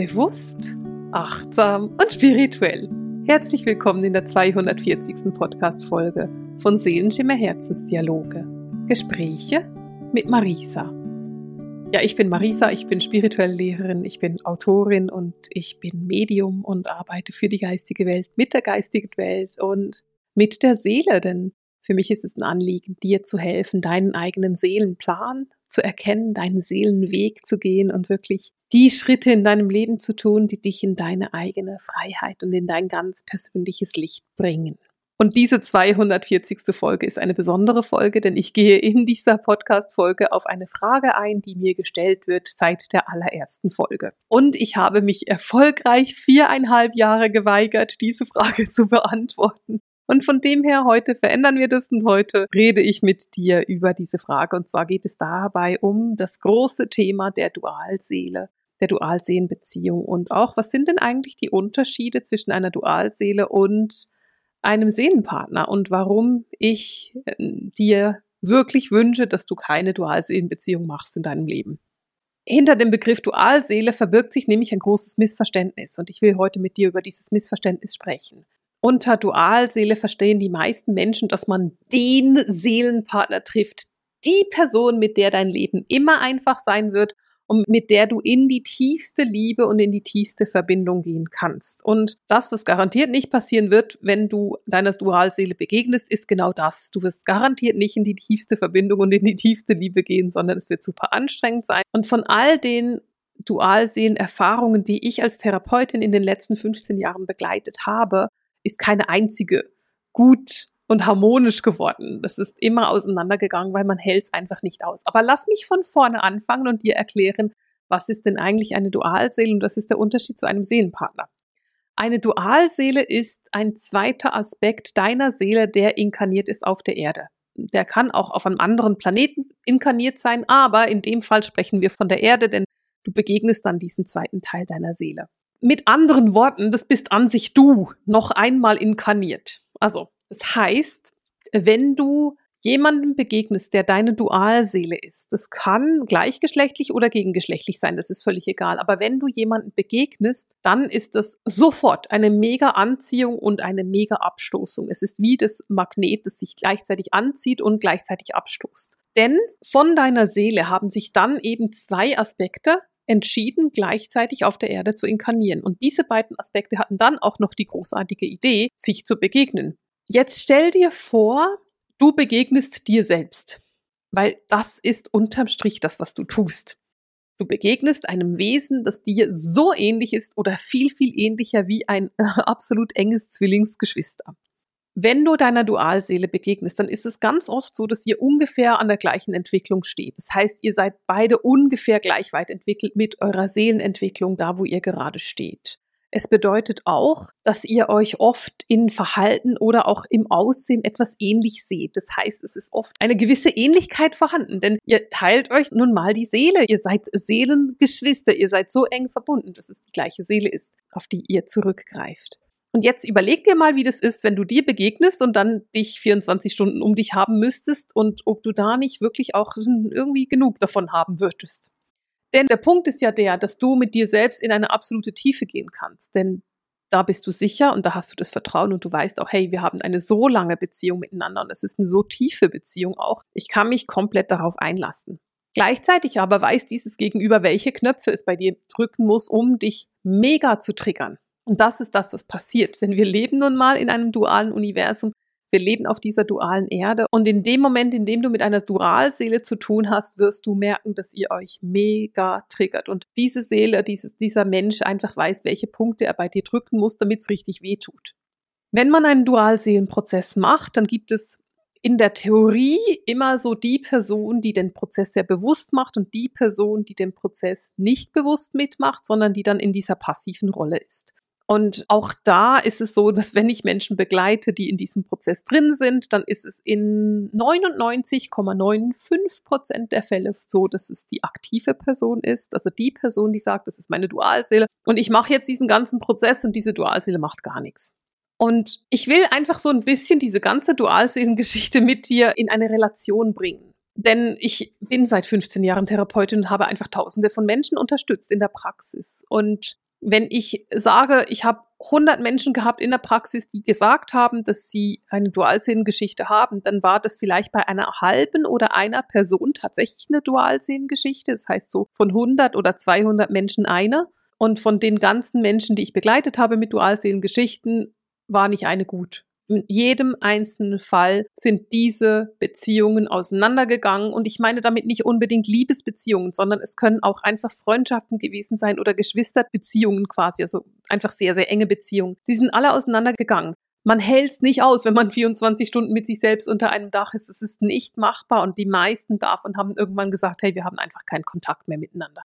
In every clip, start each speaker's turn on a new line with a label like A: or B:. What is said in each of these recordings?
A: Bewusst, achtsam und spirituell. Herzlich willkommen in der 240. Podcast-Folge von Seelenschimmer Herzensdialoge. Gespräche mit Marisa. Ja, ich bin Marisa, ich bin spirituelle Lehrerin, ich bin Autorin und ich bin Medium und arbeite für die geistige Welt, mit der geistigen Welt und mit der Seele, denn für mich ist es ein Anliegen, dir zu helfen, deinen eigenen Seelenplan zu erkennen, deinen Seelenweg zu gehen und wirklich die Schritte in deinem Leben zu tun, die dich in deine eigene Freiheit und in dein ganz persönliches Licht bringen. Und diese 240. Folge ist eine besondere Folge, denn ich gehe in dieser Podcast-Folge auf eine Frage ein, die mir gestellt wird seit der allerersten Folge. Und ich habe mich erfolgreich viereinhalb Jahre geweigert, diese Frage zu beantworten. Und von dem her, heute verändern wir das und heute rede ich mit dir über diese Frage. Und zwar geht es dabei um das große Thema der Dualseele, der Dualseelenbeziehung und auch, was sind denn eigentlich die Unterschiede zwischen einer Dualseele und einem Seelenpartner und warum ich äh, dir wirklich wünsche, dass du keine Dualseelenbeziehung machst in deinem Leben. Hinter dem Begriff Dualseele verbirgt sich nämlich ein großes Missverständnis und ich will heute mit dir über dieses Missverständnis sprechen. Unter Dualseele verstehen die meisten Menschen, dass man den Seelenpartner trifft, die Person, mit der dein Leben immer einfach sein wird und mit der du in die tiefste Liebe und in die tiefste Verbindung gehen kannst. Und das, was garantiert nicht passieren wird, wenn du deiner Dualseele begegnest, ist genau das. Du wirst garantiert nicht in die tiefste Verbindung und in die tiefste Liebe gehen, sondern es wird super anstrengend sein. Und von all den Dualseelen-Erfahrungen, die ich als Therapeutin in den letzten 15 Jahren begleitet habe, ist keine einzige gut und harmonisch geworden. Das ist immer auseinandergegangen, weil man hält es einfach nicht aus. Aber lass mich von vorne anfangen und dir erklären, was ist denn eigentlich eine Dualseele und was ist der Unterschied zu einem Seelenpartner. Eine Dualseele ist ein zweiter Aspekt deiner Seele, der inkarniert ist auf der Erde. Der kann auch auf einem anderen Planeten inkarniert sein, aber in dem Fall sprechen wir von der Erde, denn du begegnest dann diesen zweiten Teil deiner Seele. Mit anderen Worten, das bist an sich du noch einmal inkarniert. Also, das heißt, wenn du jemandem begegnest, der deine Dualseele ist, das kann gleichgeschlechtlich oder gegengeschlechtlich sein, das ist völlig egal. Aber wenn du jemandem begegnest, dann ist das sofort eine mega Anziehung und eine mega Abstoßung. Es ist wie das Magnet, das sich gleichzeitig anzieht und gleichzeitig abstoßt. Denn von deiner Seele haben sich dann eben zwei Aspekte entschieden, gleichzeitig auf der Erde zu inkarnieren. Und diese beiden Aspekte hatten dann auch noch die großartige Idee, sich zu begegnen. Jetzt stell dir vor, du begegnest dir selbst, weil das ist unterm Strich das, was du tust. Du begegnest einem Wesen, das dir so ähnlich ist oder viel, viel ähnlicher wie ein absolut enges Zwillingsgeschwister. Wenn du deiner Dualseele begegnest, dann ist es ganz oft so, dass ihr ungefähr an der gleichen Entwicklung steht. Das heißt, ihr seid beide ungefähr gleich weit entwickelt mit eurer Seelenentwicklung, da wo ihr gerade steht. Es bedeutet auch, dass ihr euch oft in Verhalten oder auch im Aussehen etwas ähnlich seht. Das heißt, es ist oft eine gewisse Ähnlichkeit vorhanden, denn ihr teilt euch nun mal die Seele. Ihr seid Seelengeschwister, ihr seid so eng verbunden, dass es die gleiche Seele ist, auf die ihr zurückgreift. Und jetzt überleg dir mal, wie das ist, wenn du dir begegnest und dann dich 24 Stunden um dich haben müsstest und ob du da nicht wirklich auch irgendwie genug davon haben würdest. Denn der Punkt ist ja der, dass du mit dir selbst in eine absolute Tiefe gehen kannst. Denn da bist du sicher und da hast du das Vertrauen und du weißt auch, hey, wir haben eine so lange Beziehung miteinander und es ist eine so tiefe Beziehung auch. Ich kann mich komplett darauf einlassen. Gleichzeitig aber weiß dieses Gegenüber, welche Knöpfe es bei dir drücken muss, um dich mega zu triggern. Und das ist das, was passiert. Denn wir leben nun mal in einem dualen Universum. Wir leben auf dieser dualen Erde. Und in dem Moment, in dem du mit einer Dualseele zu tun hast, wirst du merken, dass ihr euch mega triggert. Und diese Seele, dieses, dieser Mensch einfach weiß, welche Punkte er bei dir drücken muss, damit es richtig weh tut. Wenn man einen Dualseelenprozess macht, dann gibt es in der Theorie immer so die Person, die den Prozess sehr bewusst macht und die Person, die den Prozess nicht bewusst mitmacht, sondern die dann in dieser passiven Rolle ist. Und auch da ist es so, dass wenn ich Menschen begleite, die in diesem Prozess drin sind, dann ist es in 99,95 Prozent der Fälle so, dass es die aktive Person ist, also die Person, die sagt, das ist meine Dualseele und ich mache jetzt diesen ganzen Prozess und diese Dualseele macht gar nichts. Und ich will einfach so ein bisschen diese ganze Dualseelengeschichte mit dir in eine Relation bringen. Denn ich bin seit 15 Jahren Therapeutin und habe einfach Tausende von Menschen unterstützt in der Praxis. Und Wenn ich sage, ich habe 100 Menschen gehabt in der Praxis, die gesagt haben, dass sie eine Dualsehengeschichte haben, dann war das vielleicht bei einer halben oder einer Person tatsächlich eine Dualsehengeschichte. Das heißt so von 100 oder 200 Menschen eine. Und von den ganzen Menschen, die ich begleitet habe mit Dualsehengeschichten, war nicht eine gut. In jedem einzelnen Fall sind diese Beziehungen auseinandergegangen. Und ich meine damit nicht unbedingt Liebesbeziehungen, sondern es können auch einfach Freundschaften gewesen sein oder Geschwisterbeziehungen quasi, also einfach sehr, sehr enge Beziehungen. Sie sind alle auseinandergegangen. Man hält es nicht aus, wenn man 24 Stunden mit sich selbst unter einem Dach ist. Es ist nicht machbar und die meisten davon haben irgendwann gesagt, hey, wir haben einfach keinen Kontakt mehr miteinander.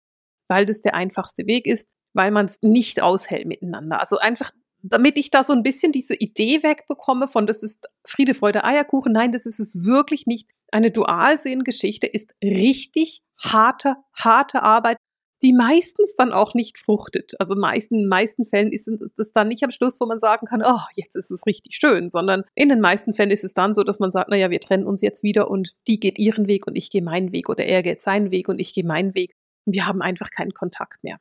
A: Weil das der einfachste Weg ist, weil man es nicht aushält miteinander. Also einfach damit ich da so ein bisschen diese Idee wegbekomme von, das ist Friede, Freude, Eierkuchen. Nein, das ist es wirklich nicht. Eine Dualsehengeschichte ist richtig harte, harte Arbeit, die meistens dann auch nicht fruchtet. Also meisten, in den meisten Fällen ist es dann nicht am Schluss, wo man sagen kann, oh, jetzt ist es richtig schön, sondern in den meisten Fällen ist es dann so, dass man sagt, naja, wir trennen uns jetzt wieder und die geht ihren Weg und ich gehe meinen Weg oder er geht seinen Weg und ich gehe meinen Weg. Und wir haben einfach keinen Kontakt mehr.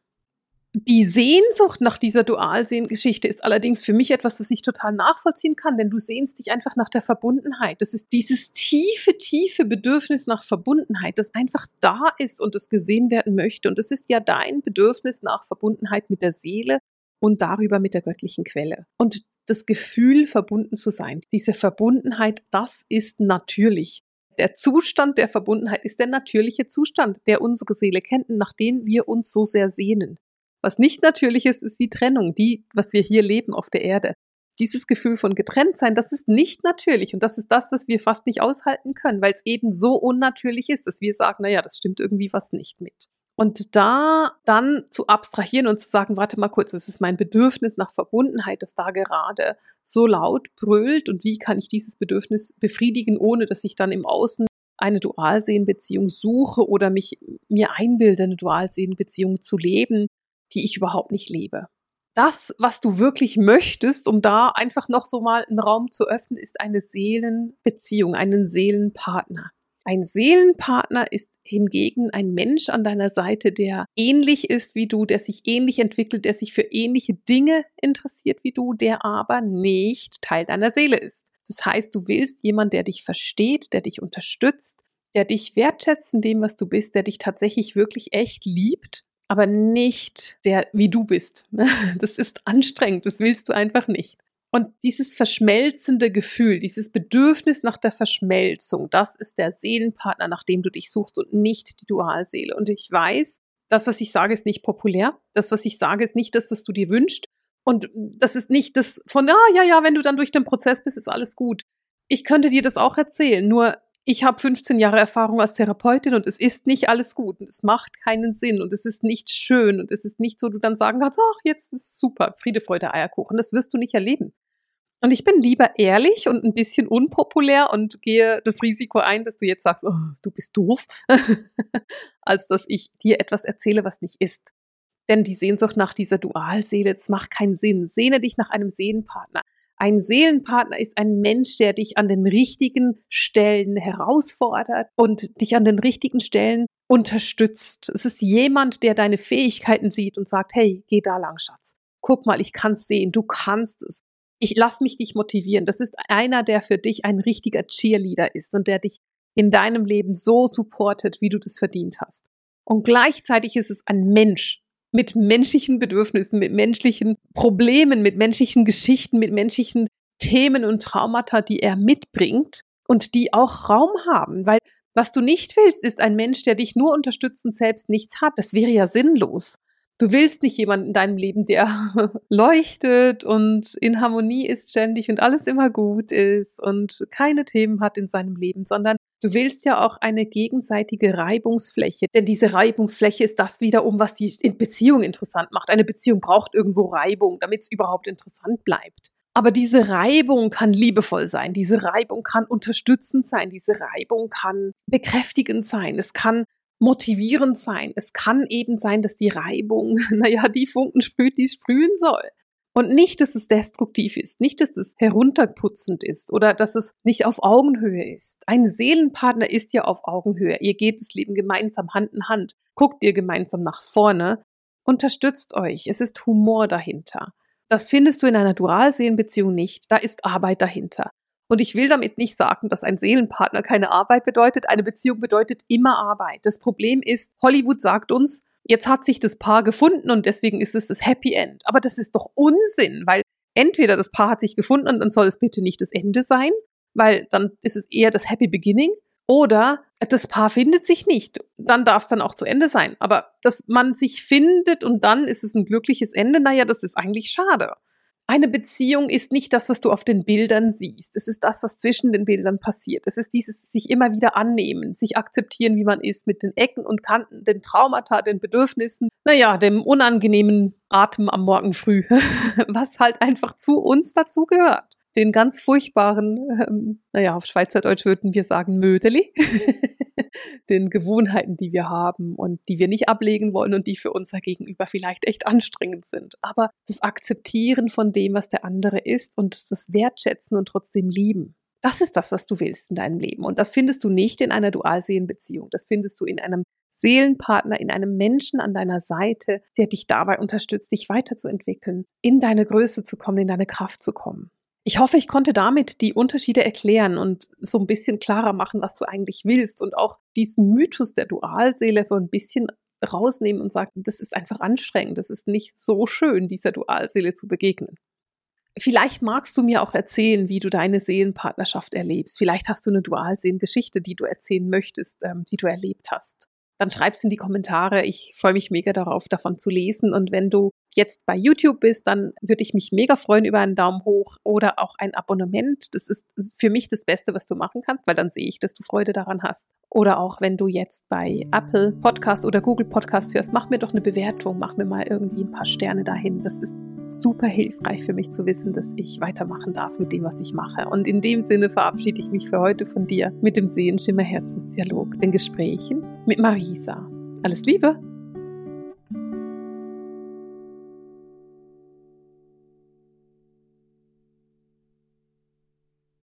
A: Die Sehnsucht nach dieser Dualsehengeschichte ist allerdings für mich etwas, was ich total nachvollziehen kann, denn du sehnst dich einfach nach der Verbundenheit. Das ist dieses tiefe, tiefe Bedürfnis nach Verbundenheit, das einfach da ist und das gesehen werden möchte. Und es ist ja dein Bedürfnis nach Verbundenheit mit der Seele und darüber mit der göttlichen Quelle. Und das Gefühl, verbunden zu sein, diese Verbundenheit, das ist natürlich. Der Zustand der Verbundenheit ist der natürliche Zustand, der unsere Seele kennt und nach dem wir uns so sehr sehnen. Was nicht natürlich ist, ist die Trennung, die, was wir hier leben auf der Erde. Dieses Gefühl von getrennt sein, das ist nicht natürlich und das ist das, was wir fast nicht aushalten können, weil es eben so unnatürlich ist, dass wir sagen, naja, das stimmt irgendwie was nicht mit. Und da dann zu abstrahieren und zu sagen, warte mal kurz, das ist mein Bedürfnis nach Verbundenheit, das da gerade so laut brüllt und wie kann ich dieses Bedürfnis befriedigen, ohne dass ich dann im Außen eine Dualsehenbeziehung suche oder mich mir einbilde, eine Dualsehenbeziehung zu leben, die ich überhaupt nicht lebe. Das, was du wirklich möchtest, um da einfach noch so mal einen Raum zu öffnen, ist eine Seelenbeziehung, einen Seelenpartner. Ein Seelenpartner ist hingegen ein Mensch an deiner Seite, der ähnlich ist wie du, der sich ähnlich entwickelt, der sich für ähnliche Dinge interessiert wie du, der aber nicht Teil deiner Seele ist. Das heißt, du willst jemanden, der dich versteht, der dich unterstützt, der dich wertschätzt in dem, was du bist, der dich tatsächlich wirklich echt liebt aber nicht der, wie du bist. Das ist anstrengend, das willst du einfach nicht. Und dieses verschmelzende Gefühl, dieses Bedürfnis nach der Verschmelzung, das ist der Seelenpartner, nach dem du dich suchst und nicht die Dualseele. Und ich weiß, das, was ich sage, ist nicht populär. Das, was ich sage, ist nicht das, was du dir wünschst. Und das ist nicht das von, ah, ja, ja, wenn du dann durch den Prozess bist, ist alles gut. Ich könnte dir das auch erzählen, nur ich habe 15 Jahre Erfahrung als Therapeutin und es ist nicht alles gut und es macht keinen Sinn und es ist nicht schön und es ist nicht so, du dann sagen kannst, ach, jetzt ist super, Friede, Freude, Eierkuchen. Das wirst du nicht erleben. Und ich bin lieber ehrlich und ein bisschen unpopulär und gehe das Risiko ein, dass du jetzt sagst, oh, du bist doof, als dass ich dir etwas erzähle, was nicht ist. Denn die Sehnsucht nach dieser Dualseele, das macht keinen Sinn. Sehne dich nach einem Seelenpartner. Ein Seelenpartner ist ein Mensch, der dich an den richtigen Stellen herausfordert und dich an den richtigen Stellen unterstützt. Es ist jemand, der deine Fähigkeiten sieht und sagt, hey, geh da lang, Schatz. Guck mal, ich kann's sehen, du kannst es. Ich lass mich dich motivieren. Das ist einer, der für dich ein richtiger Cheerleader ist und der dich in deinem Leben so supportet, wie du das verdient hast. Und gleichzeitig ist es ein Mensch, mit menschlichen Bedürfnissen, mit menschlichen Problemen, mit menschlichen Geschichten, mit menschlichen Themen und Traumata, die er mitbringt und die auch Raum haben, weil was du nicht willst, ist ein Mensch, der dich nur unterstützend selbst nichts hat. Das wäre ja sinnlos. Du willst nicht jemanden in deinem Leben, der leuchtet und in Harmonie ist ständig und alles immer gut ist und keine Themen hat in seinem Leben, sondern du willst ja auch eine gegenseitige Reibungsfläche. Denn diese Reibungsfläche ist das wiederum, was die Beziehung interessant macht. Eine Beziehung braucht irgendwo Reibung, damit es überhaupt interessant bleibt. Aber diese Reibung kann liebevoll sein, diese Reibung kann unterstützend sein, diese Reibung kann bekräftigend sein, es kann motivierend sein. Es kann eben sein, dass die Reibung, naja, die Funken sprüht, die sprühen soll. Und nicht, dass es destruktiv ist, nicht, dass es herunterputzend ist oder dass es nicht auf Augenhöhe ist. Ein Seelenpartner ist ja auf Augenhöhe. Ihr geht das Leben gemeinsam Hand in Hand, guckt ihr gemeinsam nach vorne unterstützt euch, es ist Humor dahinter. Das findest du in einer Dualseelenbeziehung nicht, da ist Arbeit dahinter. Und ich will damit nicht sagen, dass ein Seelenpartner keine Arbeit bedeutet. Eine Beziehung bedeutet immer Arbeit. Das Problem ist, Hollywood sagt uns, jetzt hat sich das Paar gefunden und deswegen ist es das Happy End. Aber das ist doch Unsinn, weil entweder das Paar hat sich gefunden und dann soll es bitte nicht das Ende sein, weil dann ist es eher das Happy Beginning. Oder das Paar findet sich nicht. Dann darf es dann auch zu Ende sein. Aber dass man sich findet und dann ist es ein glückliches Ende, naja, das ist eigentlich schade. Eine Beziehung ist nicht das, was du auf den Bildern siehst. Es ist das, was zwischen den Bildern passiert. Es ist dieses sich immer wieder annehmen, sich akzeptieren, wie man ist, mit den Ecken und Kanten, den Traumata, den Bedürfnissen, naja, dem unangenehmen Atem am Morgen früh, was halt einfach zu uns dazu gehört den ganz furchtbaren, ähm, naja, auf Schweizerdeutsch würden wir sagen Mödeli, den Gewohnheiten, die wir haben und die wir nicht ablegen wollen und die für unser Gegenüber vielleicht echt anstrengend sind. Aber das Akzeptieren von dem, was der andere ist und das Wertschätzen und trotzdem lieben. Das ist das, was du willst in deinem Leben. Und das findest du nicht in einer Dualseelenbeziehung. Das findest du in einem Seelenpartner, in einem Menschen an deiner Seite, der dich dabei unterstützt, dich weiterzuentwickeln, in deine Größe zu kommen, in deine Kraft zu kommen. Ich hoffe, ich konnte damit die Unterschiede erklären und so ein bisschen klarer machen, was du eigentlich willst und auch diesen Mythos der Dualseele so ein bisschen rausnehmen und sagen, das ist einfach anstrengend, das ist nicht so schön, dieser Dualseele zu begegnen. Vielleicht magst du mir auch erzählen, wie du deine Seelenpartnerschaft erlebst. Vielleicht hast du eine Dualseelengeschichte, die du erzählen möchtest, ähm, die du erlebt hast dann schreib's in die Kommentare. Ich freue mich mega darauf, davon zu lesen. Und wenn du jetzt bei YouTube bist, dann würde ich mich mega freuen über einen Daumen hoch oder auch ein Abonnement. Das ist für mich das Beste, was du machen kannst, weil dann sehe ich, dass du Freude daran hast. Oder auch wenn du jetzt bei Apple Podcast oder Google Podcast hörst, mach mir doch eine Bewertung, mach mir mal irgendwie ein paar Sterne dahin. Das ist super hilfreich für mich zu wissen, dass ich weitermachen darf mit dem, was ich mache. Und in dem Sinne verabschiede ich mich für heute von dir mit dem Sehenschimmer Herzensdialog, den Gesprächen mit Marisa. Alles Liebe!